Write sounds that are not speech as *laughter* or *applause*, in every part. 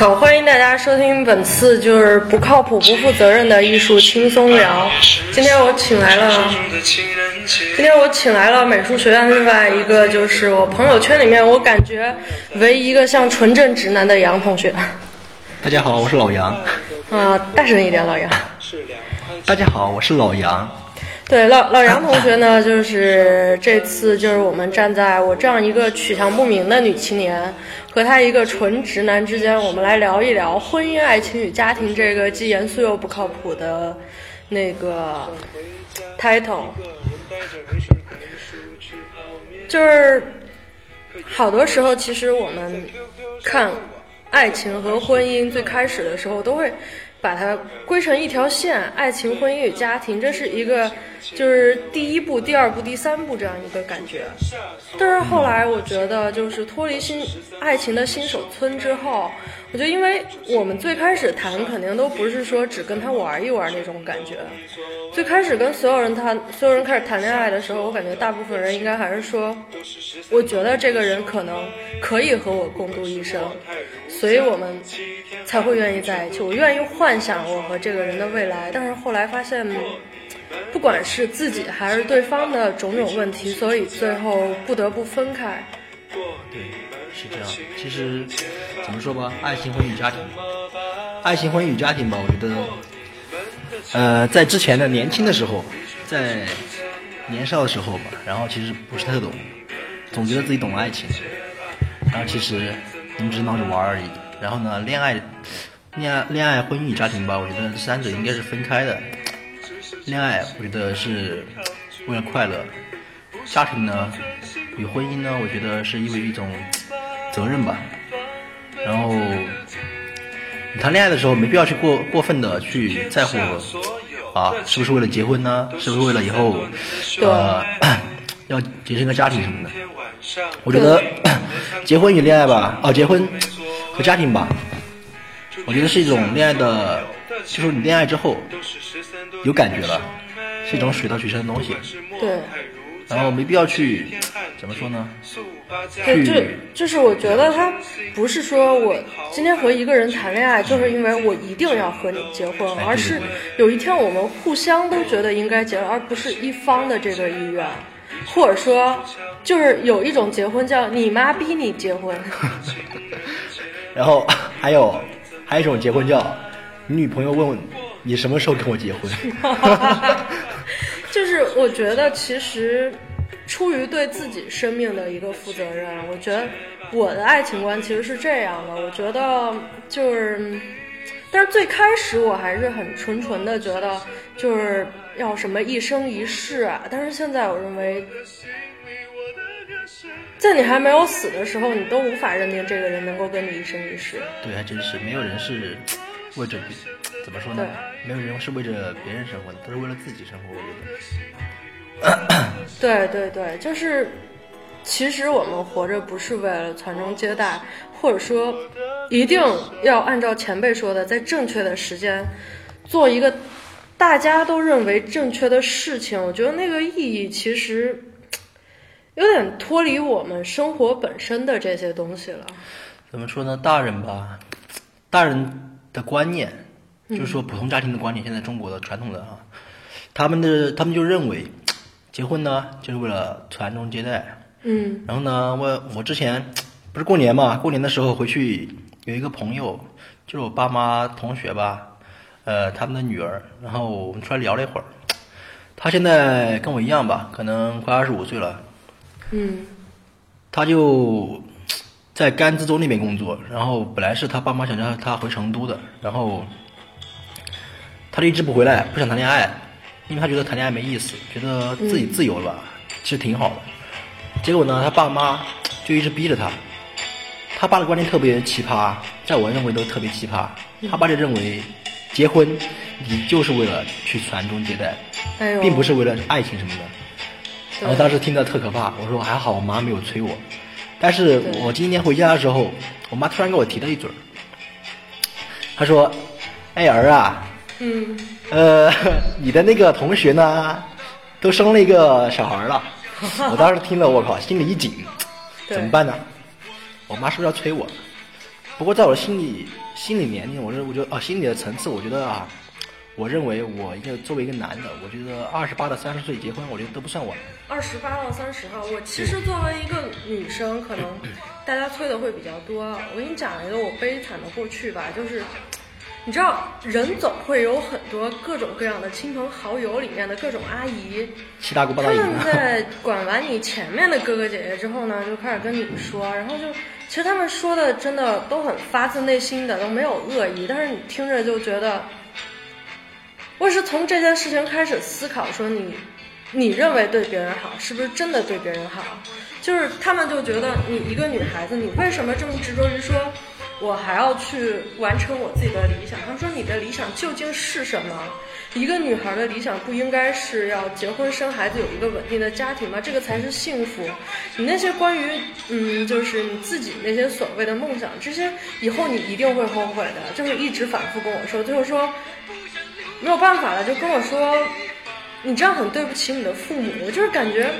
好，欢迎大家收听本次就是不靠谱、不负责任的艺术轻松聊。今天我请来了，今天我请来了美术学院另外一个就是我朋友圈里面我感觉唯一一个像纯正直男的杨同学。大家好，我是老杨。啊，大声一点，老杨。大家好，我是老杨。对，老老杨同学呢，就是这次就是我们站在我这样一个取向不明的女青年和他一个纯直男之间，我们来聊一聊婚姻、爱情与家庭这个既严肃又不靠谱的那个 title。就是好多时候，其实我们看爱情和婚姻最开始的时候都会。把它归成一条线，爱情、婚姻与家庭，这是一个就是第一步、第二步、第三步这样一个感觉。但是后来我觉得，就是脱离新爱情的新手村之后，我觉得，因为我们最开始谈肯定都不是说只跟他玩一玩那种感觉。最开始跟所有人谈，所有人开始谈恋爱的时候，我感觉大部分人应该还是说，我觉得这个人可能可以和我共度一生。所以我们才会愿意在一起。我愿意幻想我和这个人的未来，但是后来发现，不管是自己还是对方的种种问题，所以最后不得不分开。是这样。其实怎么说吧，爱情、婚姻与家庭，爱情、婚姻与家庭吧，我觉得，呃，在之前的年轻的时候，在年少的时候吧，然后其实不是太懂，总觉得自己懂爱情，然后其实。你们只是闹着玩而已。然后呢，恋爱、恋爱、恋爱、婚姻与家庭吧，我觉得三者应该是分开的。恋爱，我觉得是为了快乐；家庭呢，与婚姻呢，我觉得是因为一种责任吧。然后，你谈恋爱的时候，没必要去过过分的去在乎啊，是不是为了结婚呢？是不是为了以后呃 *coughs* 要结成个家庭什么的？我觉得 *coughs* 结婚与恋爱吧，哦，结婚和家庭吧，我觉得是一种恋爱的，就是你恋爱之后有感觉了，是一种水到渠成的东西。对。然后没必要去怎么说呢？对，就就是我觉得他不是说我今天和一个人谈恋爱，就是因为我一定要和你结婚，而是有一天我们互相都觉得应该结，而不是一方的这个意愿。或者说，就是有一种结婚叫你妈逼你结婚，*laughs* 然后还有还有一种结婚叫你女朋友问你什么时候跟我结婚，就 *laughs* 是我觉得其实出于对自己生命的一个负责任，我觉得我的爱情观其实是这样的，我觉得就是。但是最开始我还是很纯纯的觉得，就是要什么一生一世啊。但是现在我认为，在你还没有死的时候，你都无法认定这个人能够跟你一生一世。对，还真是没有人是为着怎么说呢？没有人是为着别人生活的，都是为了自己生活。我觉得。对对对，就是其实我们活着不是为了传宗接代。或者说，一定要按照前辈说的，在正确的时间做一个大家都认为正确的事情。我觉得那个意义其实有点脱离我们生活本身的这些东西了。怎么说呢？大人吧，大人的观念，就是说普通家庭的观念，现在中国的传统的啊，他们的他们就认为结婚呢就是为了传宗接代。嗯。然后呢，我我之前。不是过年嘛？过年的时候回去有一个朋友，就是我爸妈同学吧，呃，他们的女儿，然后我们出来聊了一会儿。他现在跟我一样吧，可能快二十五岁了。嗯。他就在甘孜州那边工作，然后本来是他爸妈想让他回成都的，然后他就一直不回来，不想谈恋爱，因为他觉得谈恋爱没意思，觉得自己自由了吧，其实挺好的。结果呢，他爸妈就一直逼着他。他爸的观念特别奇葩，在我认为都特别奇葩。他爸就认为，结婚你就是为了去传宗接代，并不是为了爱情什么的。然后当时听到特可怕，我说还好我妈没有催我。但是我今天回家的时候，我妈突然给我提了一嘴儿，她说：“哎儿啊，嗯，呃，*laughs* 你的那个同学呢，都生了一个小孩了。*laughs* ”我当时听了，我靠，心里一紧，怎么办呢？我妈是不是要催我？不过在我心里心理年龄，我认我觉得啊，心理的层次，我觉得啊，我认为我一个作为一个男的，我觉得二十八到三十岁结婚，我觉得都不算晚。二十八到三十号，我其实作为一个女生，可能 *clears throat* 大家催的会比较多。我给你讲一个我悲惨的过去吧，就是你知道，人总会有很多各种各样的亲朋好友里面的各种阿姨，七大姑八他大姨们在管完你前面的哥哥姐姐之后呢，就开始跟你说，然后就其实他们说的真的都很发自内心的，都没有恶意，但是你听着就觉得，我是从这件事情开始思考，说你你认为对别人好，是不是真的对别人好？就是他们就觉得你一个女孩子，你为什么这么执着于说？我还要去完成我自己的理想。他说你的理想究竟是什么？一个女孩的理想不应该是要结婚生孩子，有一个稳定的家庭吗？这个才是幸福。你那些关于嗯，就是你自己那些所谓的梦想，这些以后你一定会后悔的。就是一直反复跟我说，最后说没有办法了，就跟我说你这样很对不起你的父母。我就是感觉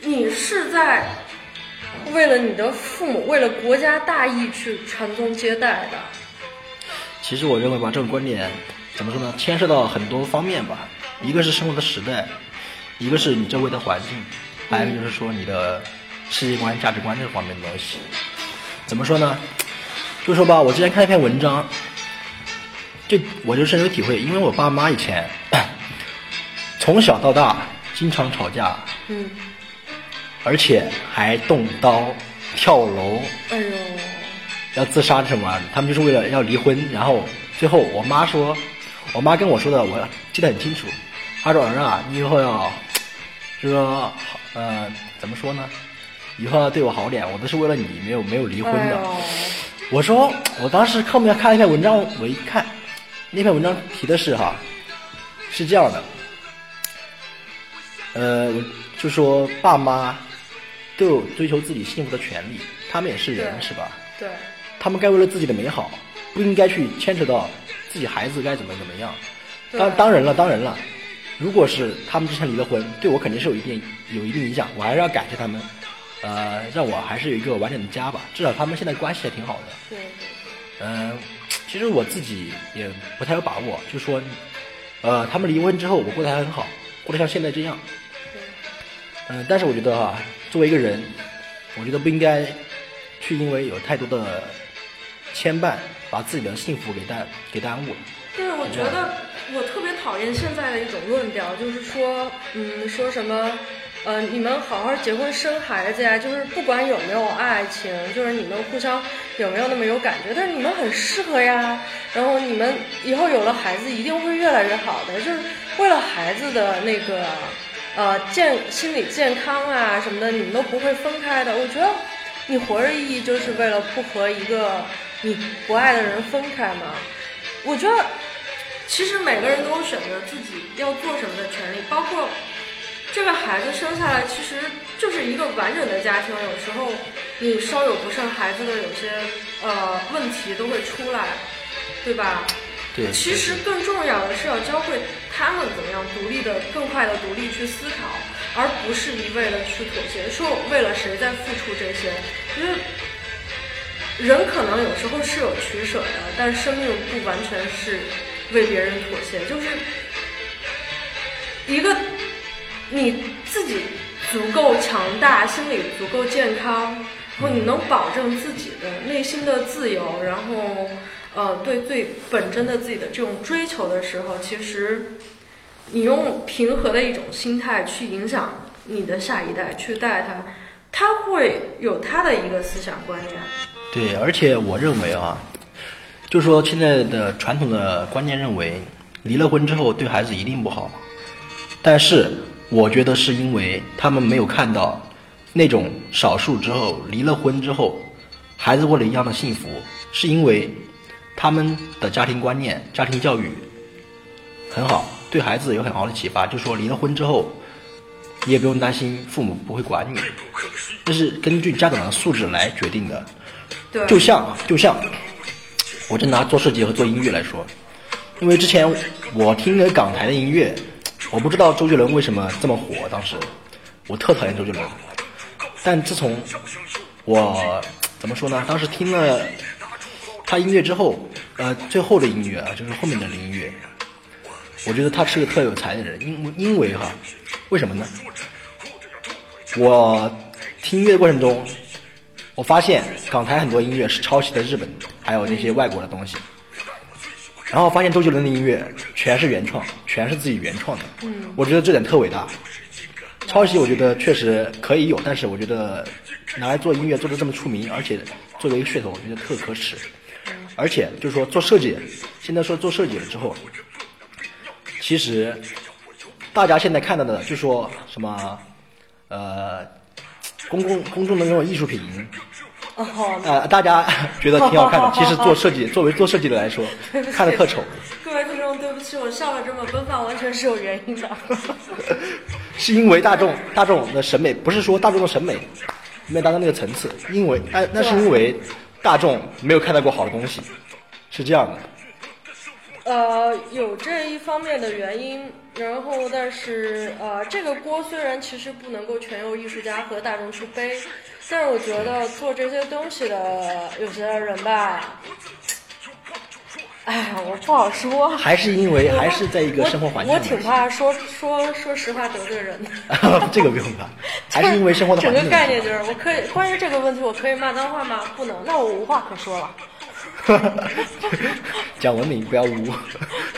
你是在。为了你的父母，为了国家大义去传宗接代的。其实我认为吧，这种观点怎么说呢？牵涉到很多方面吧。一个是生活的时代，一个是你周围的环境，还有就是说你的世界观、价值观这方面的东西。怎么说呢？就说吧，我之前看一篇文章，就我就深有体会，因为我爸妈以前从小到大经常吵架。嗯。而且还动刀、跳楼，哎呦，要自杀什么？他们就是为了要离婚。然后最后我妈说，我妈跟我说的，我记得很清楚。她说：“儿啊，你以后要，就说，呃，怎么说呢？以后要对我好点。我都是为了你，没有没有离婚的。”我说，我当时后面看了一篇文章，我一看，那篇文章提的是哈，是这样的，呃，就说爸妈。都有追求自己幸福的权利，他们也是人，是吧？对。他们该为了自己的美好，不应该去牵扯到自己孩子该怎么怎么样。当当然了，当然了，如果是他们之前离了婚，对我肯定是有一定有一定影响，我还是要感谢他们，呃，让我还是有一个完整的家吧。至少他们现在关系还挺好的。对。嗯，其实我自己也不太有把握，就说，呃，他们离婚之后，我过得还很好，过得像现在这样。嗯，但是我觉得哈。作为一个人，我觉得不应该去因为有太多的牵绊，把自己的幸福给耽给耽误了。对，我觉得我特别讨厌现在的一种论调，就是说，嗯，说什么，呃，你们好好结婚生孩子呀，就是不管有没有爱情，就是你们互相有没有那么有感觉，但是你们很适合呀。然后你们以后有了孩子，一定会越来越好的，就是为了孩子的那个。呃，健心理健康啊什么的，你们都不会分开的。我觉得，你活着意义就是为了不和一个你不爱的人分开嘛。我觉得，其实每个人都有选择自己要做什么的权利，包括这个孩子生下来其实就是一个完整的家庭。有时候你稍有不慎，孩子的有些呃问题都会出来，对吧？对。其实更重要的是要教会。他们怎么样独立的、更快的独立去思考，而不是一味的去妥协，说为了谁在付出这些？因为人可能有时候是有取舍的，但生命不完全是为别人妥协。就是一个你自己足够强大、心理足够健康，然后你能保证自己的内心的自由，然后。呃，对最本真的自己的这种追求的时候，其实你用平和的一种心态去影响你的下一代，去带他，他会有他的一个思想观念。对，而且我认为啊，就说现在的传统的观念认为，离了婚之后对孩子一定不好，但是我觉得是因为他们没有看到那种少数之后离了婚之后，孩子过了一样的幸福，是因为。他们的家庭观念、家庭教育很好，对孩子有很好的启发。就说离了婚之后，你也不用担心父母不会管你，这是根据家长的素质来决定的。对，就像就像，我就拿做设计和做音乐来说，因为之前我听了港台的音乐，我不知道周杰伦为什么这么火，当时我特讨厌周杰伦，但自从我怎么说呢？当时听了。他音乐之后，呃，最后的音乐啊，就是后面的音乐，我觉得他是个特有才的人，因因为哈，为什么呢？我听音乐的过程中，我发现港台很多音乐是抄袭的日本，还有那些外国的东西，然后发现周杰伦的音乐全是原创，全是自己原创的，嗯我觉得这点特伟大。抄袭我觉得确实可以有，但是我觉得拿来做音乐做的这么出名，而且作为一个噱头，我觉得特可耻。而且就是说做设计，现在说做设计了之后，其实大家现在看到的就说什么呃公共公众的那种艺术品，哦，呃大家觉得挺好看的，其实做设计作为做设计的来说，看着特丑。各位听众，对不起，我笑的这么奔放，完全是有原因的。*laughs* 是因为大众大众的审美，不是说大众的审美没有达到那个层次，因为哎，那是因为大众没有看到过好的东西，是这样的。呃，有这一方面的原因，然后但是呃，这个锅虽然其实不能够全由艺术家和大众去背，但是我觉得做这些东西的有些人吧，哎呀，我不好说。还是因为还是在一个生活环境我，我挺怕说说说实话得罪人的。*laughs* 这个不用怕，*laughs* 还是因为生活的环整境整个概念就是，我可以关于这个问题，我可以骂脏话吗？不能，那我无话可说了。*laughs* 讲文明，不要污。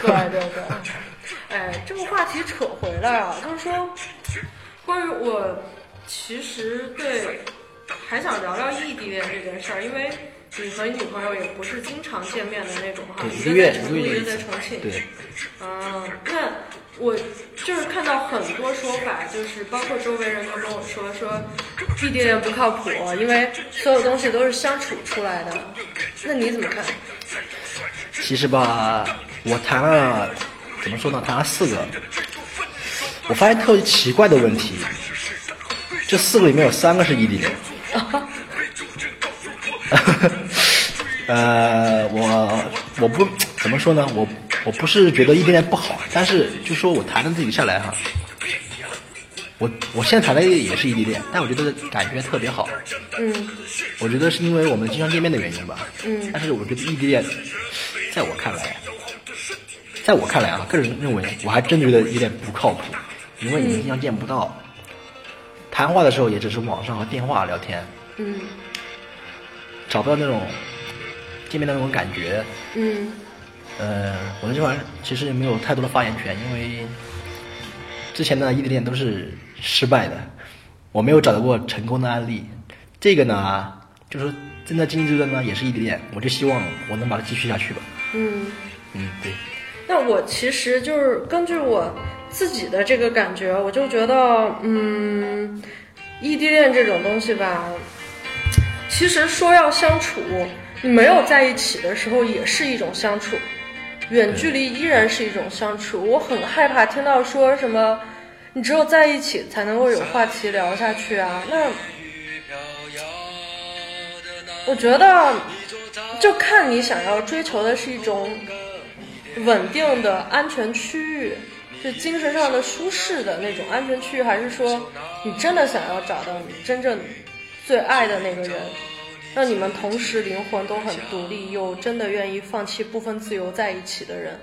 对对对，哎，这个话题扯回来啊，就是说，关于我其实对还想聊聊异地恋这件事儿，因为你和你女朋友也不是经常见面的那种哈，一一个在成都，一个月在重庆。对，嗯，那我就是看到很多说法，就是包括周围人都跟我说说异地恋不靠谱，因为所有东西都是相处出来的。那你怎么看？其实吧，我谈了怎么说呢？谈了四个，我发现特别奇怪的问题，这四个里面有三个是异地恋。*laughs* 呃，我我不怎么说呢？我我不是觉得异地恋不好，但是就说我谈的自己下来哈，我我现在谈的也是异地恋，但我觉得感觉特别好。嗯我觉得是因为我们经常见面的原因吧。嗯但是我觉得异地恋，在我看来，在我看来啊，个人认为，我还真觉得有点不靠谱，因为你们经常见不到，谈话的时候也只是网上和电话聊天，嗯找不到那种见面的那种感觉。嗯呃，我在这块其实也没有太多的发言权，因为之前的异地恋都是失败的，我没有找到过成功的案例。这个呢，就是正在经历这段呢，也是异地恋，我就希望我能把它继续下去吧。嗯。嗯，对，那我其实就是根据我自己的这个感觉，我就觉得，嗯，异地恋这种东西吧，其实说要相处，你你没有在一起的时候也是一种相处，远距离依然是一种相处。我很害怕听到说什么，你只有在一起才能够有话题聊下去啊，那。我觉得，就看你想要追求的是一种稳定的安全区域，就精神上的舒适的那种安全区域，还是说你真的想要找到你真正最爱的那个人，让你们同时灵魂都很独立，又真的愿意放弃部分自由在一起的人。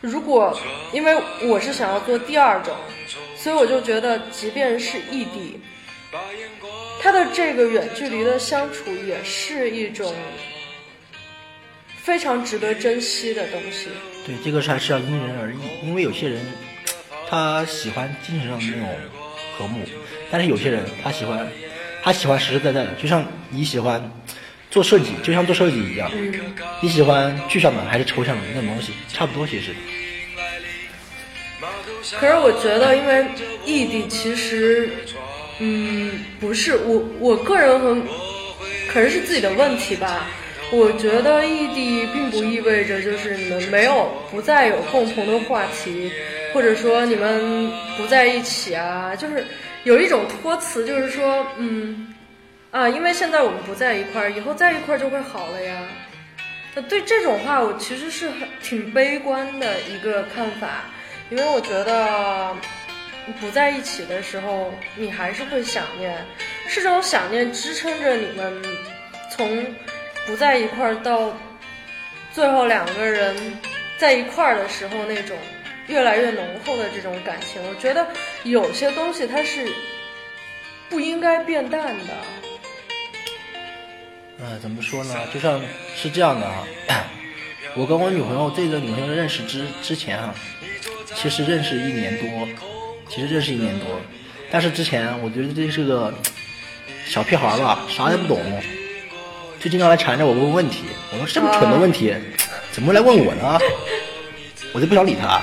如果因为我是想要做第二种，所以我就觉得，即便是异地，他的这个远距离的相处也是一种非常值得珍惜的东西。对，这个还是要因人而异，因为有些人他喜欢精神上的那种和睦，但是有些人他喜欢他喜欢实实在在的，就像你喜欢做设计，就像做设计一样，你喜欢具象的还是抽象的那种东西，差不多其实。可是我觉得，因为异地其实，嗯，不是我我个人和，可能是自己的问题吧。我觉得异地并不意味着就是你们没有不再有共同的话题，或者说你们不在一起啊，就是有一种托词，就是说，嗯，啊，因为现在我们不在一块儿，以后在一块儿就会好了呀。那对这种话，我其实是很挺悲观的一个看法，因为我觉得不在一起的时候，你还是会想念，是这种想念支撑着你们从不在一块儿到最后两个人在一块儿的时候那种越来越浓厚的这种感情，我觉得有些东西它是不应该变淡的。呃，怎么说呢？就像是这样的啊，*coughs* 我跟我女朋友这个女朋友认识之之前啊，其实认识一年多，其实认识一年多，但是之前我觉得这是个 *tsk* 小屁孩吧，啥也不懂，就经常来缠着我问问题。我说这么蠢的问题，怎么会来问我呢？我就不想理他。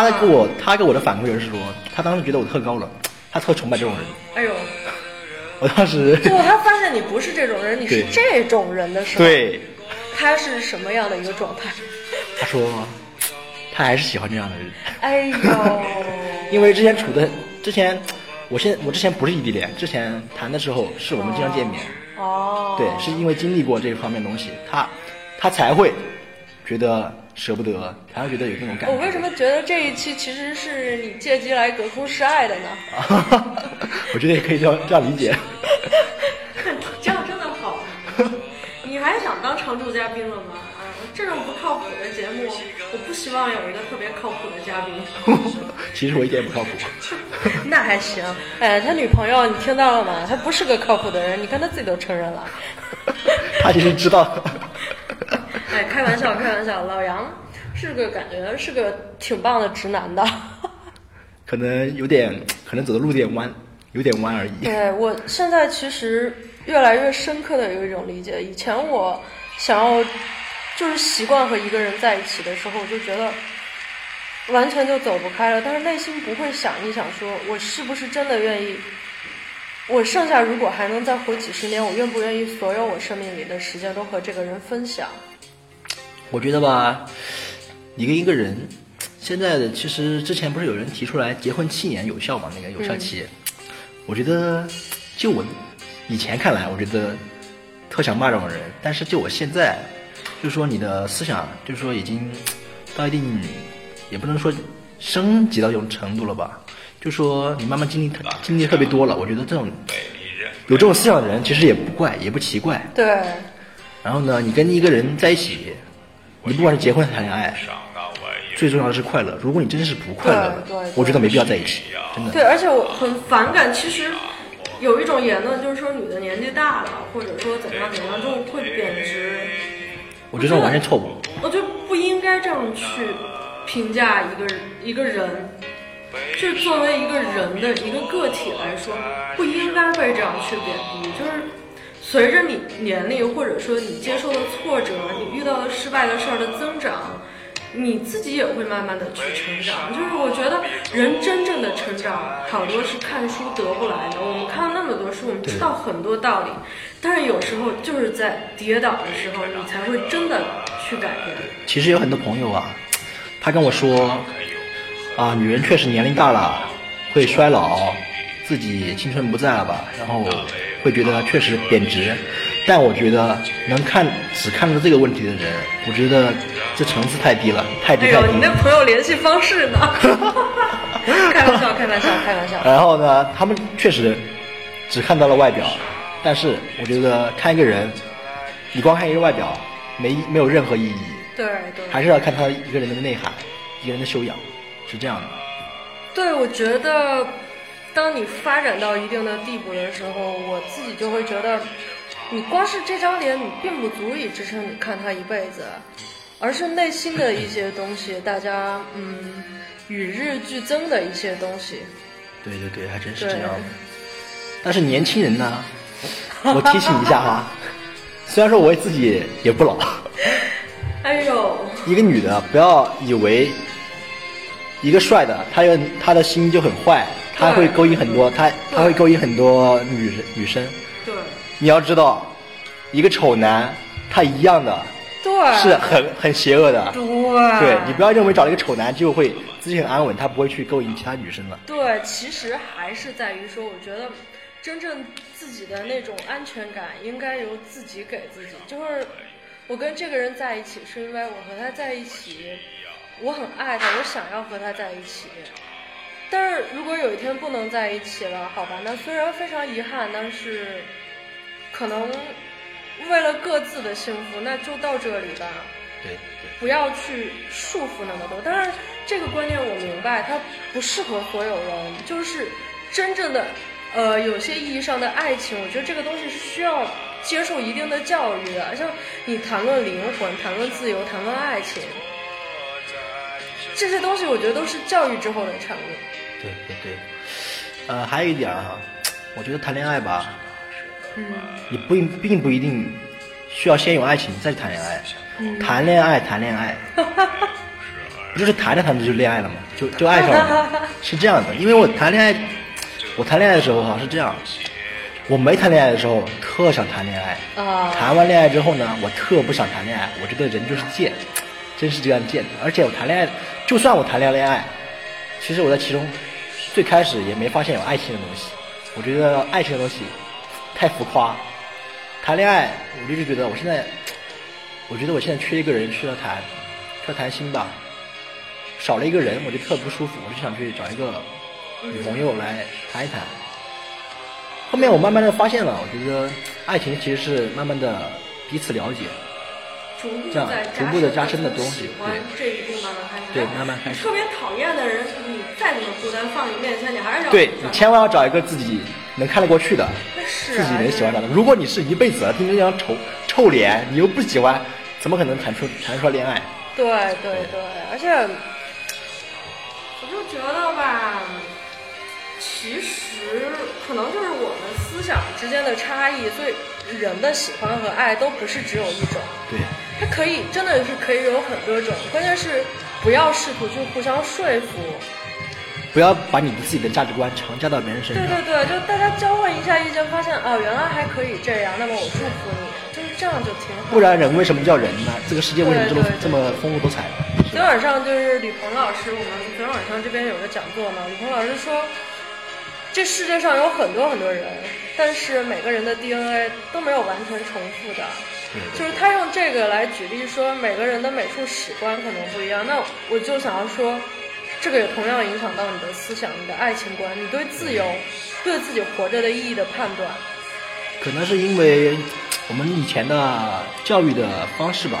他给我，他给我的反馈就是说，他当时觉得我特高冷，他特崇拜这种人。哎呦，我当时结果他发现你不是这种人，你是这种人的时候，对，他是什么样的一个状态？他说他还是喜欢这样的人。哎呦，因为之前处的之前，我现我之前不是异地恋，之前谈的时候是我们经常见面，哦，对，是因为经历过这方面东西，他他才会觉得舍不得，还会觉得有那种感觉。我为什么觉得这一期其实是你借机来隔空示爱的呢？*laughs* 我觉得也可以这样这样理解。*laughs* 这样真的好。你还想当常驻嘉宾了吗？啊，这种不靠谱的节目，我不希望有一个特别靠谱的嘉宾。*laughs* 其实我一点也不靠谱。那还行，哎，他女朋友你听到了吗？他不是个靠谱的人，你看他自己都承认了。他其实知道。哎，开玩笑，开玩笑，老杨是个感觉是个挺棒的直男的。*laughs* 可能有点，可能走的路有点弯，有点弯而已。对我现在其实越来越深刻的有一种理解，以前我想要就是习惯和一个人在一起的时候，我就觉得完全就走不开了，但是内心不会想一想说，我是不是真的愿意？我剩下如果还能再活几十年，我愿不愿意所有我生命里的时间都和这个人分享？我觉得吧，你跟一个人，现在的其实之前不是有人提出来结婚七年有效嘛？那个有效期，我觉得就我以前看来，我觉得特想骂这种人，但是就我现在，就是说你的思想，就是说已经到一定，也不能说升级到这种程度了吧，就说你慢慢经历特经历特别多了，我觉得这种有这种思想的人其实也不怪，也不奇怪。对，然后呢，你跟一个人在一起，你不管是结婚还是谈恋爱，最重要的是快乐。如果你真是不快乐我觉得没必要在一起，真的。对，而且我很反感，其实有一种言论就是说女的年纪大了，或者说怎样怎样，就会贬值。我觉得完全错误。我觉得不应该这样去评价一个一个人，就是作为一个人的一个个体来说，不应该被这样去贬低。就是随着你年龄或者说你接受的挫折，你遇到的失败的事儿的增长。你自己也会慢慢的去成长，就是我觉得人真正的成长，好多是看书得不来的。我们看了那么多书，我们知道很多道理，但是有时候就是在跌倒的时候，你才会真的去改变。其实有很多朋友啊，他跟我说，啊，女人确实年龄大了会衰老，自己青春不在了吧，然后会觉得确实贬值。但我觉得能看只看到这个问题的人，我觉得这层次太低了，太低哎呦，太低你。那朋友联系方式呢？*laughs* 开玩笑，开玩笑，开玩笑。然后呢，他们确实只看到了外表，但是我觉得看一个人，你光看一个外表没没有任何意义，对对。还是要看他一个人的内涵，一个人的修养，是这样的。对，我觉得，当你发展到一定的地步的时候，我自己就会觉得，你光是这张脸，你并不足以支撑你看他一辈子，而是内心的一些东西，大家嗯与日俱增的一些东西。对对对，还真是这样的。*laughs* 但是年轻人呢，我提醒一下哈，虽然说我自己也不老，哎呦，一个女的不要以为一个帅的，他有他的心就很坏，他会勾引很多，他他会勾引很多女人女生。对你要知道，一个丑男，他一样的对，是很很邪恶的。对对你不要认为找了一个丑男就会自己很安稳，他不会去勾引其他女生了。对，其实还是在于说，我觉得真正自己的那种安全感应该由自己给自己。就是我跟这个人在一起，是因为我和他在一起，我很爱他，我想要和他在一起。但是如果有一天不能在一起了，好吧，那虽然非常遗憾，但是可能为了各自的幸福，那就到这里吧。对对，不要去束缚那么多。当然，这个观念我明白，它不适合所有人。就是真正的，呃，有些意义上的爱情，我觉得这个东西是需要接受一定的教育的。像你谈论灵魂、谈论自由、谈论爱情，这些东西，我觉得都是教育之后的产物。对对对，呃，还有一点儿哈，我觉得谈恋爱吧，嗯。你不并不一定需要先有爱情再去谈恋爱，嗯。谈恋爱谈恋爱，*laughs* 不就是谈着谈着就恋爱了吗？就就爱上了吗，*laughs* 是这样的。因为我谈恋爱，我谈恋爱的时候哈是这样，我没谈恋爱的时候特想谈恋爱，啊，谈完恋爱之后呢，我特不想谈恋爱，我这个人就是贱，真是这样贱的。而且我谈恋爱，就算我谈恋爱，其实我在其中最开始也没发现有爱情的东西。我觉得爱情的东西太浮夸。谈恋爱，我就是觉得我现在，我觉得我现在缺一个人，需要谈，需要谈心吧。少了一个人，我就特不舒服，我就想去找一个女朋友来谈一谈。后面我慢慢的发现了，我觉得爱情其实是慢慢的彼此了解，这样逐步的加深的东西喜欢这一步慢慢开始。对慢慢开始特别讨厌的人，你再怎么孤单，放你面前，你还是要对你千万要找一个自己能看得过去的，那是自己啊能喜欢的。如果你是一辈子天天这张丑臭脸，你又不喜欢，怎么可能谈出谈出恋爱？对对对，而且我就觉得吧，其实可能就是我们思想之间的差异，所以人的喜欢和爱都不是只有一种，对，它可以真的是可以有很多种，关键是不要试图去互相说服。不要把你的自己的价值观强加到别人身上。对对对，就大家交换一下意见，发现哦，原来还可以这样，那么我祝福你，就是这样就挺好。不然人为什么叫人呢？这个世界为什么这么这么丰富多彩？昨天晚上就是李鹏老师，我们昨天晚上这边有个讲座嘛，李鹏老师说，这世界上有很多很多人，但是每个人的 DNA 都没有完全重复的。就是他用这个来举例说，每个人的美术史观可能不一样。那我就想要说，这个也同样影响到你的思想、你的爱情观、你对自由、对自己活着的意义的判断。可能是因为我们以前的教育的方式吧，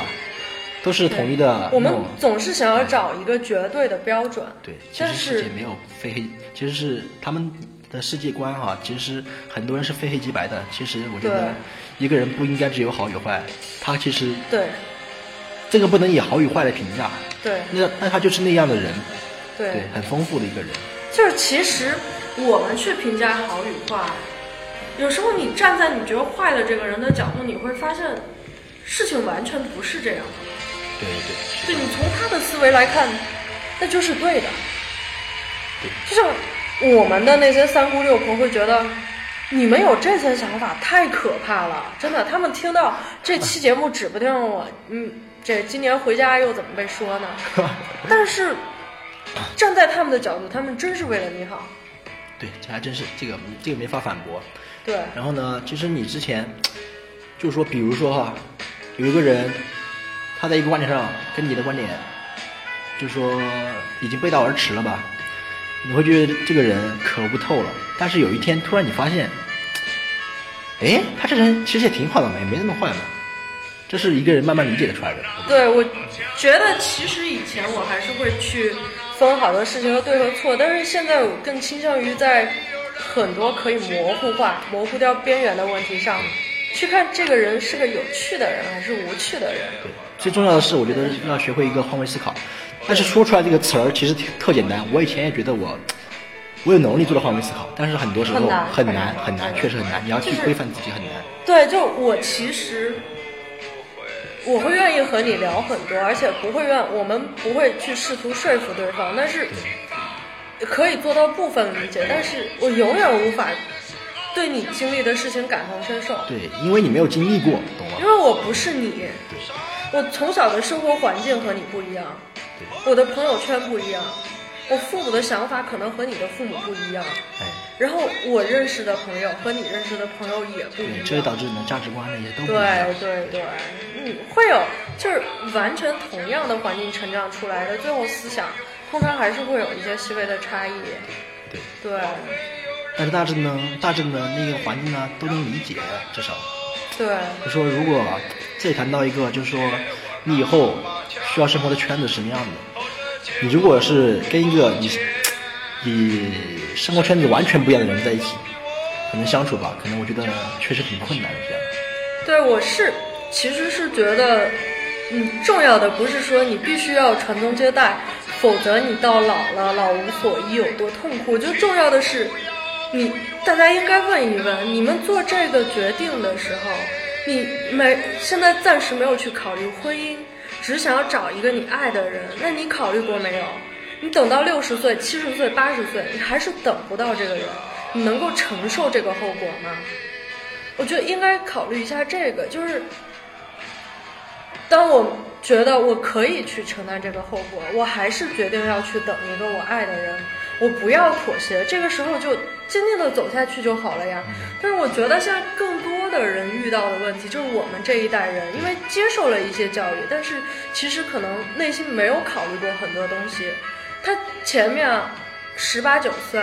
都是统一的我们总是想要找一个绝对的标准，对，其实世界没有非黑，其实是他们的世界观哈、其实很多人是非黑即白的。其实我觉得一个人不应该只有好与坏，他其实对。这个不能以好与坏来评价，对。那那他就是那样的人，对。对，很丰富的一个人。就是其实我们去评价好与坏，有时候你站在你觉得坏的这个人的角度，你会发现事情完全不是这样的。对对对你从他的思维来看，那就是对的。对。就像我们的那些三姑六婆会觉得，你们有这些想法太可怕了，真的。他们听到这期节目，指不定我，嗯，这今年回家又怎么被说呢？*laughs* 但是站在他们的角度，他们真是为了你好。对，这还真是这个这个没法反驳。对，然后呢，其实你之前就是说，比如说哈，有一个人他在一个观点上跟你的观点，就是说已经背道而驰了吧，你会觉得这个人可不透了。但是有一天突然你发现，哎，他这人其实也挺好的嘛，也没那么坏嘛。这是一个人慢慢理解的出来的。对，我觉得其实以前我还是会去分好多事情的对和错，但是现在我更倾向于在很多可以模糊化、模糊掉边缘的问题上，去看这个人是个有趣的人还是无趣的人。对，最重要的是，我觉得要学会一个换位思考。但是说出来这个词儿其实特简单，我以前也觉得我。我有能力做到换位思考，但是很多时候很难很很难很难，确实很难。你要去规范自己很难。对，就我其实我会愿意和你聊很多，而且不会愿我们不会去试图说服对方，但是可以做到部分理解，但是我永远无法对你经历的事情感同身受。对，因为你没有经历过，懂吗因？为我不是你，对，我从小的生活环境和你不一样，对，我的朋友圈不一样，我父母的想法可能和你的父母不一样，哎，然后我认识的朋友和你认识的朋友也不一对，样，这就导致你的价值观那些都不一样。对对对，嗯，会有就是完全同样的环境成长出来的，最后思想通常还是会有一些细微的差异。对，对，但是大致呢，大致呢那个环境呢都能理解，至少对，就说如果这里谈到一个，就是说你以后需要生活的圈子是什么样的？你如果是跟一个你你生活圈子完全不一样的人在一起，可能相处吧，可能我觉得确实挺困难的这样。对，我是其实是觉得，嗯，重要的不是说你必须要传宗接代，否则你到老了老无所依有多痛苦。我觉得重要的是，你大家应该问一问，你们做这个决定的时候，你没现在暂时没有去考虑婚姻，只想要找一个你爱的人，那你考虑过没有？你等到六十岁、七十岁、八十岁，你还是等不到这个人，你能够承受这个后果吗？我觉得应该考虑一下这个，就是当我觉得我可以去承担这个后果，我还是决定要去等一个我爱的人，我不要妥协，这个时候就坚定的走下去就好了呀。但是我觉得现在更多的人遇到的问题，就是我们这一代人，因为接受了一些教育，但是其实可能内心没有考虑过很多东西。他前面十八九岁，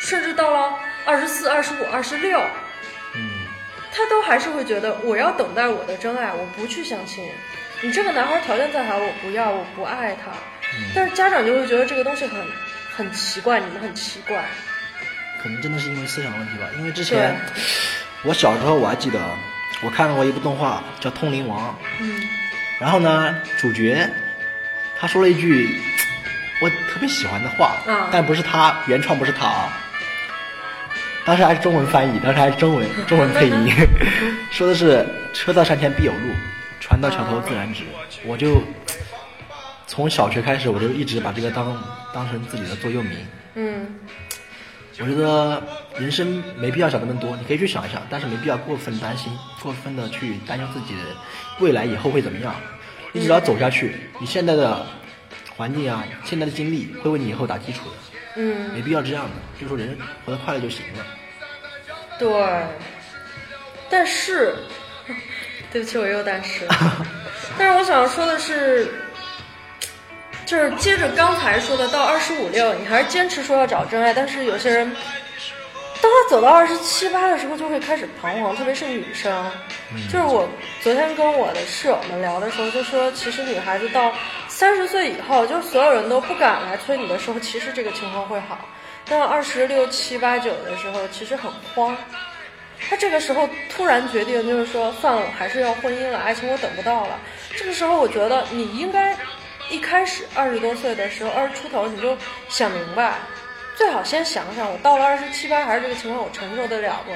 甚至到了二十四、二十五、二十六。嗯，他都还是会觉得我要等待我的真爱，我不去相亲。你这个男孩条件再好，我不要，我不爱他。但是家长就会觉得这个东西很很奇怪，你们很奇怪。可能真的是因为思想问题吧。因为之前我小时候我还记得，我看过一部动画叫《通灵王》。嗯。然后呢，主角他说了一句。我特别喜欢的话，但不是他原创，不是他啊。当时还是中文翻译，当时还是中文 *laughs* 中文配音，*laughs* 说的是“车到山前必有路，船到桥头自然直”。我就从小学开始，我就一直把这个当当成自己的座右铭。嗯，我觉得人生没必要想那么多，你可以去想一想，但是没必要过分担心，过分的去担忧自己的未来以后会怎么样。你只要走下去，你现在的。环境啊，现在的经历会为你以后打基础的，嗯，没必要这样的，就说人活得快乐就行了。对，但是，*laughs* 对不起，我又但是，*laughs* 但是我想说的是，就是接着刚才说的，到二十五六，你还是坚持说要找真爱，但是有些人，当他走到二十七八的时候，就会开始彷徨，特别是女生。就是我昨天跟我的室友们聊的时候，就说其实女孩子到。三十岁以后，就所有人都不敢来催你的时候，其实这个情况会好。但二十六七八九的时候，其实很慌。他这个时候突然决定，就是说算了，我还是要婚姻了，爱情我等不到了。这个时候，我觉得你应该一开始二十多岁的时候，二十出头你就想明白，最好先想想，我到了二十七八，还是这个情况我承受得了不？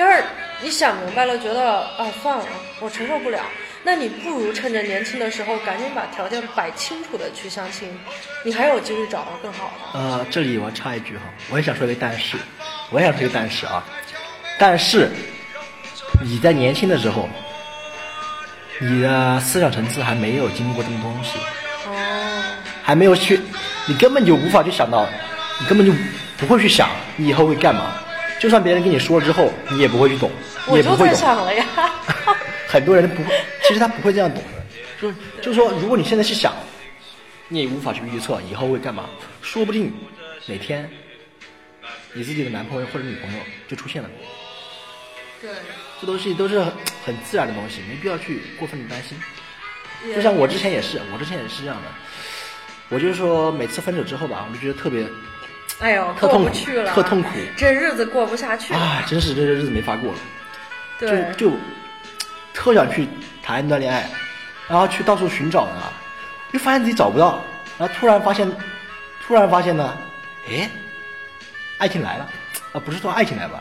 要是你想明白了，觉得啊算了，我承受不了。那你不如趁着年轻的时候，赶紧把条件摆清楚的去相亲，你还有机会找到更好的。呃，这里我插一句哈，我也想说一个但是，我也想说一个但是啊，但是你在年轻的时候，你的思想层次还没有经过这么东西，还没有去，你根本就无法去想到，你根本就不会去想你以后会干嘛，就算别人跟你说了之后，你也不会去懂，你也不会懂。想了呀。*laughs* 很多人不会，其实他不会这样懂的，就是就是说，如果你现在去想，你也无法去预测以后会干嘛，说不定哪天你自己的男朋友或者女朋友就出现了。对，这东西都是很自然的东西，没必要去过分的担心。就像我之前也是，我之前也是这样的，我就是说每次分手之后吧，我就觉得特别，哎呦，特痛苦，特痛苦，这日子过不下去啊！真是这日子没法过了，对，就就。特想去谈一段恋爱，然后去到处寻找呢，又发现自己找不到，然后突然发现，突然发现呢，哎，爱情来了，啊，不是说爱情来吧，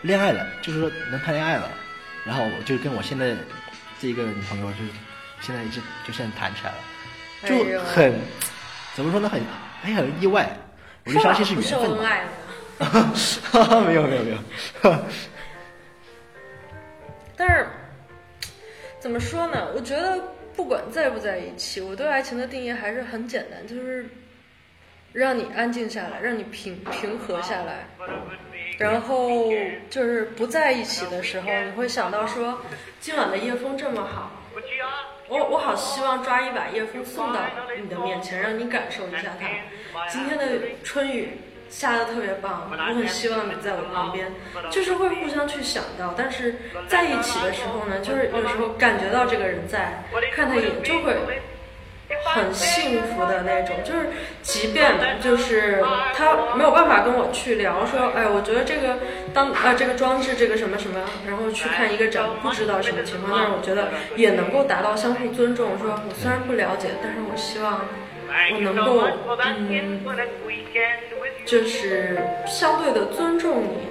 恋爱了，就是说能谈恋爱了，然后我就跟我现在这一个女朋友就现在就就现在谈起来了，就很怎么说呢，很哎很意外，我就相信是缘分嘛，*laughs* 没有没有没有，*laughs* 但是。怎么说呢？我觉得不管在不在一起，我对爱情的定义还是很简单，就是让你安静下来，让你平平和下来，然后就是不在一起的时候，你会想到说，今晚的夜风这么好，我我好希望抓一把夜风送到你的面前，让你感受一下它。今天的春雨下的特别棒，我很希望你在我旁边，就是会互相去想到，但是在一起的时候呢，就是有时候感觉到这个人在，看他一眼就会很幸福的那种，就是即便就是他没有办法跟我去聊说，哎，我觉得这个当啊这个装置这个什么什么，然后去看一个展，不知道什么情况，但是我觉得也能够达到相互尊重，说我虽然不了解，但是我希望。我能够，嗯，就是相对的尊重你。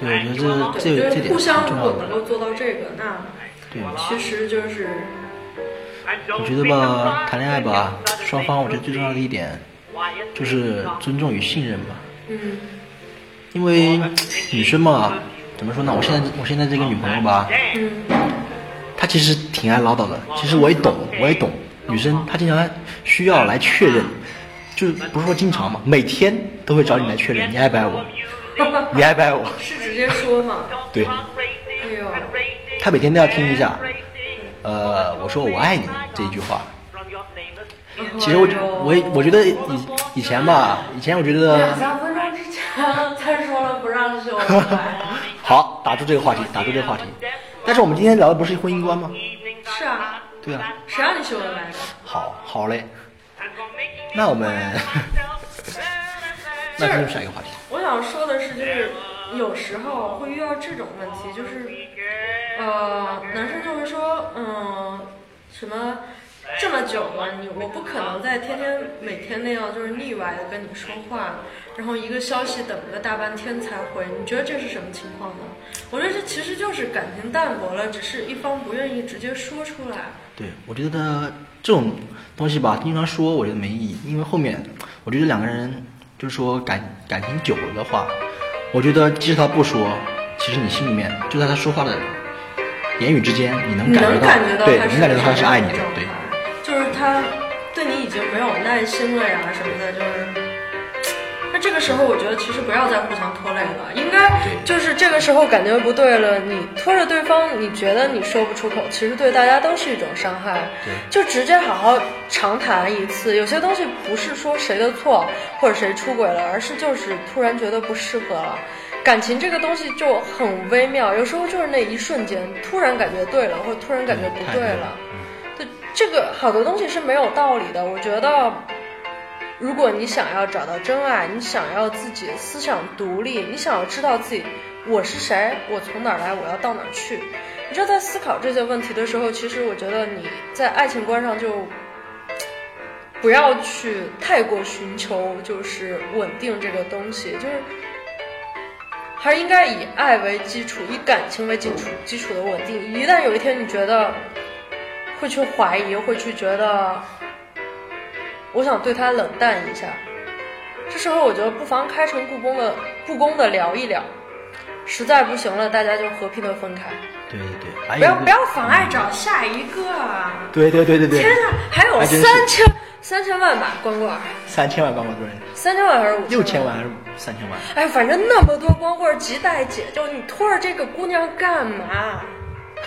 对，我觉得这这这点互相如果能够做到这个，那对，其实就是我觉得吧，谈恋爱吧，双方我觉得最重要的一点就是尊重与信任吧。嗯因为女生嘛，怎么说呢？我现在我现在这个女朋友吧，嗯她其实挺爱唠叨的。其实我也懂，我也懂。女生她经常需要来确认，就是不是说经常嘛，每天都会找你来确认你爱不爱我，*laughs* 你爱不爱我。是直接说嘛？对，哎呦，她每天都要听一下，呃，我说我爱你这一句话。其实我我我觉得以以前吧，以前我觉得两三分钟之前才说了不让秀恩爱，*laughs* 好打住这个话题，打住这个话题。但是我们今天聊的不是婚姻观吗？是啊，对啊，谁让你秀恩爱的？好好嘞。那我们 *laughs* 那进入下一个话题。我想说的是，就是有时候会遇到这种问题，就是呃，男生就会说，嗯，什么这么久了，你我不可能再天天每天那样就是腻歪的跟你说话，然后一个消息等个大半天才回，你觉得这是什么情况呢？我觉得这其实就是感情淡薄了，只是一方不愿意直接说出来。对，我觉得这种东西吧，经常说，我觉得没意义，因为后面我觉得两个人就是说感感情久了的话，我觉得即使他不说，其实你心里面就在他说话的言语之间，你能感觉到，对，他能感觉到他是爱你的对。就是他对你已经没有耐心了呀什么的，就是。那这个时候，我觉得其实不要再互相拖累了，应该就是这个时候感觉不对了，你拖着对方，你觉得你说不出口，其实对大家都是一种伤害。对就直接好好长谈一次。有些东西不是说谁的错或者谁出轨了，而是就是突然觉得不适合了。感情这个东西就很微妙，有时候就是那一瞬间突然感觉对了，或者突然感觉不对了对了。对，这个好多东西是没有道理的。我觉得，如果你想要找到真爱，你想要自己思想独立，你想要知道自己我是谁，我从哪儿来，我要到哪儿去。你知道，在思考这些问题的时候，其实我觉得你在爱情观上就不要去太过寻求就是稳定这个东西，就是还是应该以爱为基础，以感情为基础基础的稳定。一旦有一天你觉得会去怀疑，会去觉得我想对他冷淡一下，这时候我觉得不妨开诚布公的不公的聊一聊，实在不行了，大家就和平的分开，对对对，不要不要妨碍找下一个啊！对对对对对，天呐，还有三千三千万吧，光棍儿，三千万光棍多少人？三千万还是五六千万？还是三千万？哎，反正那么多光棍儿亟待解救，你拖着这个姑娘干嘛？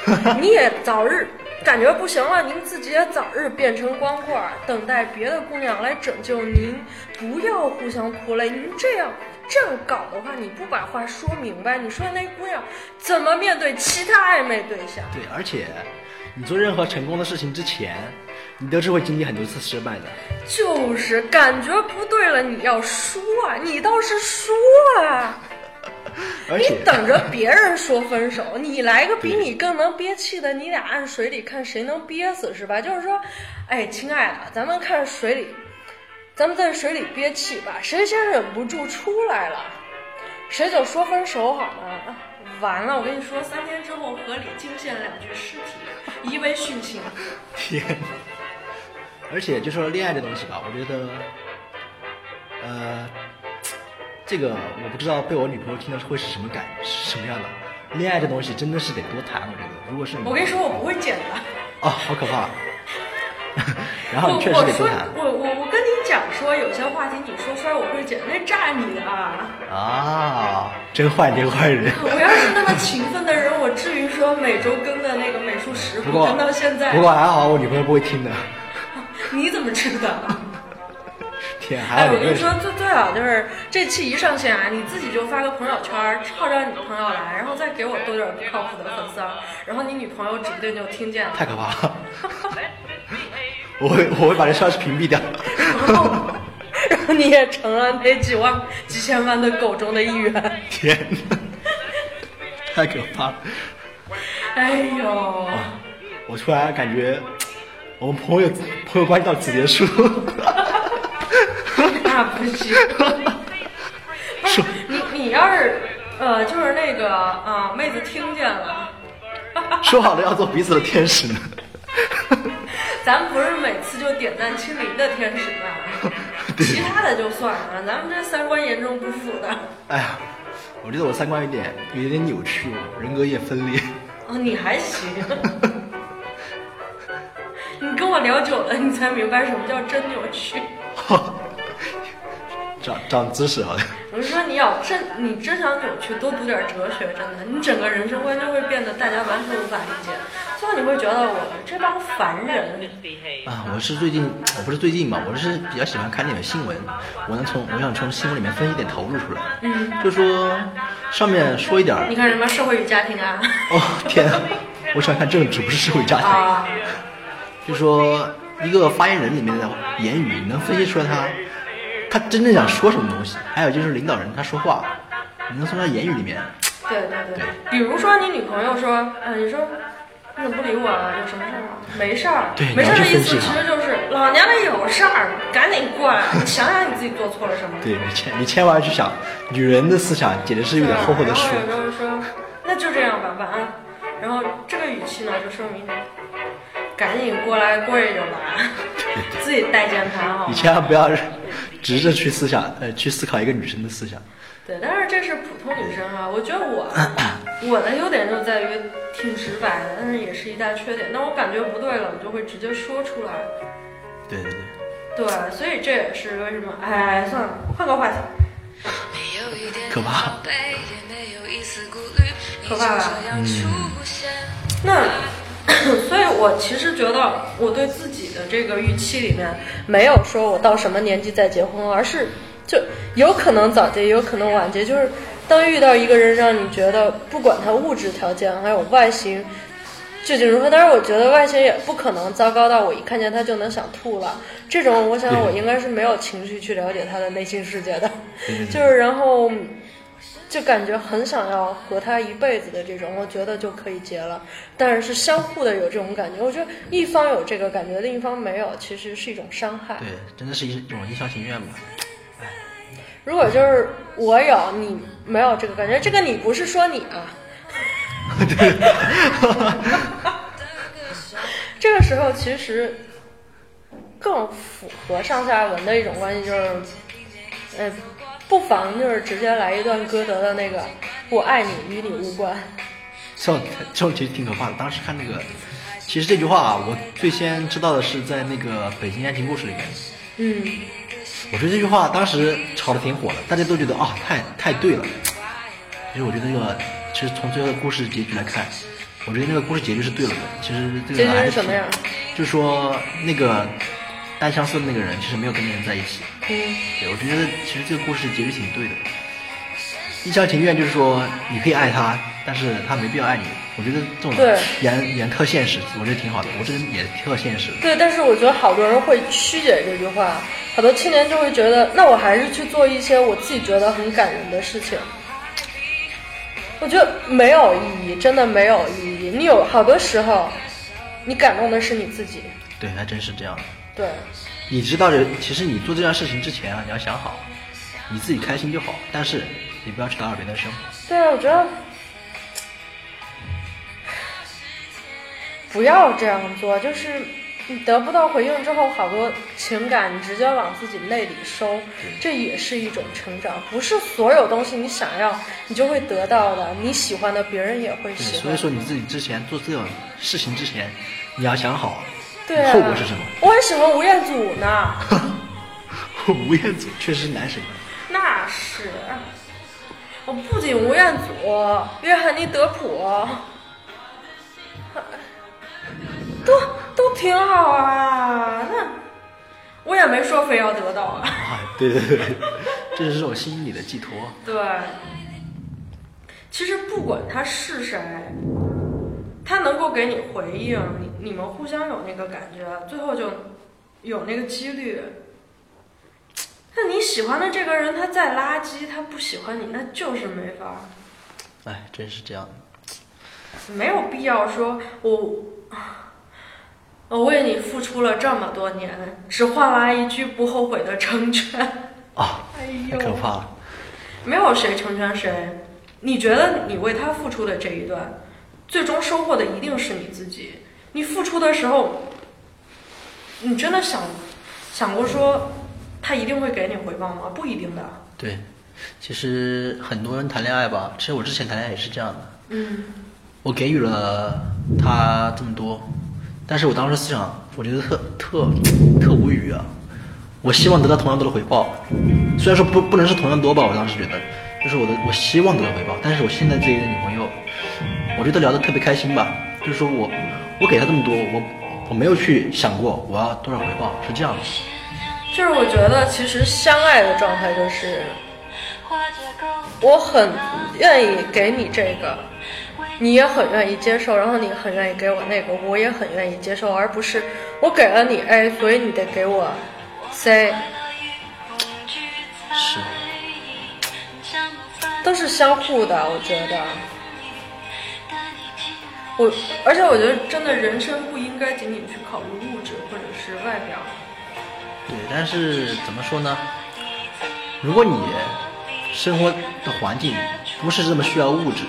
*laughs* 你也早日感觉不行了，您自己也早日变成光棍儿，等待别的姑娘来拯救您。不要互相拖累，您这样这样搞的话，你不把话说明白，你说那姑娘怎么面对其他暧昧对象？对，而且你做任何成功的事情之前，你都是会经历很多次失败的。就是感觉不对了，你要说啊，你倒是说啊。*laughs* 而且你等着别人说分手，你来个比你更能憋气的，你俩按水里看谁能憋死是吧？就是说，哎，亲爱的，咱们看水里，咱们在水里憋气吧，谁先忍不住出来了，谁就说分手好吗？完了，我跟你说，三天之后河里惊现两具尸体，疑为殉情。天，而且就说恋爱这东西吧，我觉得，呃，这个我不知道被我女朋友听到会是什么感，是什么样的。恋爱这东西真的是得多谈，我觉得。如果是你，我跟你说，我不会剪的。啊，好可怕。*laughs* 然后我你确实我说得多谈我我我跟你讲说，有些话题你说出来我会剪，那炸你的啊！啊，真坏，真坏人。我要是那么勤奋的人，我至于说每周更的那个美术食谱跟到现在不？过还好，我女朋友不会听的。*laughs* 你怎么知道？天，还哎，我跟你说，最最好就是这期一上线啊，你自己就发个朋友圈，号召你的朋友来，然后再给我多点不靠谱的粉丝，啊，然后你女朋友指不定就听见了。太可怕了。我会我会把这消息屏蔽掉。然后，然后你也成了那几万、几千万的狗中的一员。天哪，太可怕了！哎呦，我突然感觉我们朋友朋友关系到此结束。那不行。不 *laughs* 是你，你要是呃，就是那个啊、妹子听见了，*laughs* 说好了要做彼此的天使呢。*laughs* 咱们不是每次就点赞亲临的天使吗？其他的就算了，咱们这三观严重不符的。哎呀，我觉得我三观有点有点扭曲，人格也分裂。哦，你还行。你跟我聊久了，你才明白什么叫真扭曲。长长知识了。我是说，你要真你真想扭曲，多读点哲学，真的，你整个人生观就会变得大家完全无法理解。最后你会觉得我们这帮凡人，啊，我是最近，我不是最近吧，我是比较喜欢看那种新闻，我能从我想从新闻里面分析点投入出来。嗯，就说上面说一点你看什么社会与家庭啊，哦天啊，我喜欢看政治，不是社会家庭。啊，就说一个发言人里面的言语，你能分析出来他他真正想说什么东西。还有就是领导人他说话，你能从他言语里面，对对对，比如说你女朋友说，啊，你说你怎么不理我啊？有什么事儿啊？没事儿，对没事儿的意思其实就是老娘们有事儿，赶紧过来，*laughs* 你想想你自己做错了什么。对你千你千万要去想，女人的思想简直是有点厚厚的书然。后有时候说，那就这样吧，晚安。然后这个语气呢，就说明赶紧过来跪着吧，自己带键盘好吗你？千万不要直着去思想，呃，去思考一个女生的思想。对，但是这是普通女生啊。我觉得我我的优点就在于挺直白的，但是也是一大缺点。那我感觉不对了，我就会直接说出来。对对对，对，所以这也是为什么。哎，算了，换个话题。可怕。可怕吧？那，*coughs* 所以我其实觉得我对自己的这个预期里面，没有说我到什么年纪再结婚，而是就有可能早结，也有可能晚结。就是当遇到一个人，让你觉得不管他物质条件还有外形究竟如何，当然我觉得外形也不可能糟糕到我一看见他就能想吐了。这种我想我应该是没有情绪去了解他的内心世界的，*laughs* 就是然后。就感觉很想要和他一辈子的这种，我觉得就可以结了。但是是相互的有这种感觉，我觉得一方有这个感觉，另一方没有，其实是一种伤害。对，真的是一种一厢情愿吧。如果就是我有你没有这个感觉，这个你不是说你啊。*laughs* 这个时候其实更符合上下文的一种关系，就是，呃，不妨就是直接来一段歌德的那个“我爱你，与你无关这种这种其实挺可怕的。当时看那个，其实这句话啊，我最先知道的是在那个《北京爱情故事》里面。”。嗯，我觉得这句话当时炒的挺火的，大家都觉得啊，太太对了。其实我觉得这个，其实从最后的故事结局来看，我觉得那个故事结局是对了的。其实这个还挺是什么样？就是说那个单相思的那个人，其实没有跟那个人在一起。嗯，对，我就觉得其实这个故事结局挺对的。一厢情愿就是说你可以爱他，但是他没必要爱你。我觉得这种对演演特现实，我觉得挺好的。我这人也特现实。对，但是我觉得好多人会曲解这句话，好多青年就会觉得，那我还是去做一些我自己觉得很感人的事情。我觉得没有意义，真的没有意义。你有好多时候，你感动的是你自己。对，还真是这样。对，你知道的，其实你做这件事情之前啊，你要想好，你自己开心就好，但是你不要去打扰别人的生活。对啊，我觉得不要这样做，就是你得不到回应之后，好多情感你直接往自己内里收，这也是一种成长。不是所有东西你想要，你就会得到的。你喜欢的，别人也会对，喜欢。所以说你自己之前做这种事情之前，你要想好，对啊，后果是什么。吴彦祖呢，*laughs* 吴彦祖确实是男神。那是。我不仅吴彦祖，约翰尼·德普，都都挺好啊。那我也没说非要得到啊。啊，对对对，这是我心里的寄托。对，其实不管他是谁，他能够给你回应，你你们互相有那个感觉，最后就有那个几率。那你喜欢的这个人，他再垃圾，他不喜欢你，那就是没法。哎，真是这样的。没有必要说我，我为你付出了这么多年，只换来一句不后悔的成全。*laughs* 啊，哎太可，怕了。没有谁成全谁。你觉得你为他付出的这一段，最终收获的一定是你自己。你付出的时候，你真的想想过说他一定会给你回报吗？不一定的。对，其实很多人谈恋爱吧，其实我之前谈恋爱也是这样的。嗯，我给予了他这么多，但是我当时思想，我觉得特特特无语啊！我希望得到同样多的回报，虽然说不不能是同样多吧，我当时觉得，就是我的我希望得到回报，但是我现在这一个女朋友，我觉得聊得特别开心吧，就是说我我给他这么多，我我没有去想过我要多少回报，是这样的。就是我觉得其实相爱的状态就是，我很愿意给你这个，你也很愿意接受，然后你很愿意给我那个，我也很愿意接受，而不是我给了你 A，所以你得给我 C，是，都是相互的，我觉得。我而且我觉得真的人生不应该仅仅去考虑物质或者是外表，对，但是怎么说呢？如果你生活的环境不是这么需要物质，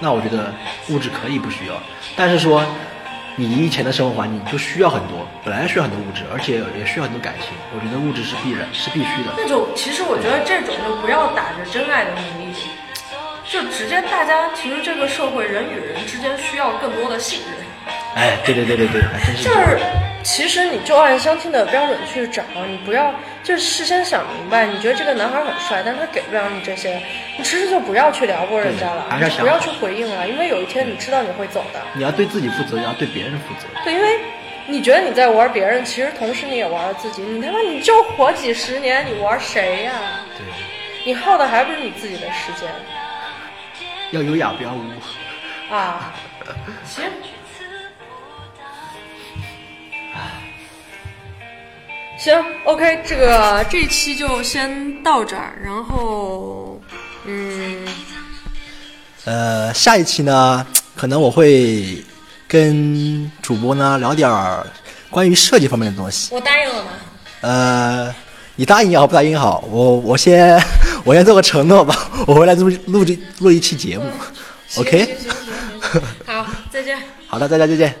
那我觉得物质可以不需要。但是说你以前的生活环境就需要很多，本来需要很多物质，而且也需要很多感情。我觉得物质是必然，是必须的。那种其实我觉得这种就不要打着真爱的名义，就直接大家其实这个社会人与人之间需要更多的信任。哎，对对对对对，还真是就。是，其实你就按相亲的标准去找，你不要就事先想明白，你觉得这个男孩很帅，但是他给不了你这些，你其实就不要去撩拨人家了，对还是想不要去回应了，因为有一天你知道你会走的。你要对自己负责，也要对别人负责。对，因为你觉得你在玩别人，其实同时你也玩了自己。你他妈你就活几十年，你玩谁呀、对，你耗的还不是你自己的时间要优雅，不要污。啊？行。行，OK，这个这一期就先到这儿，然后，嗯，呃，下一期呢，可能我会跟主播呢聊点儿关于设计方面的东西。我答应了吗？呃，你答应也好，不答应也好，我我先我先做个承诺吧，*laughs* 我回来录录这录一期节目。行 OK，好，再见。*laughs* 好的，大家再见。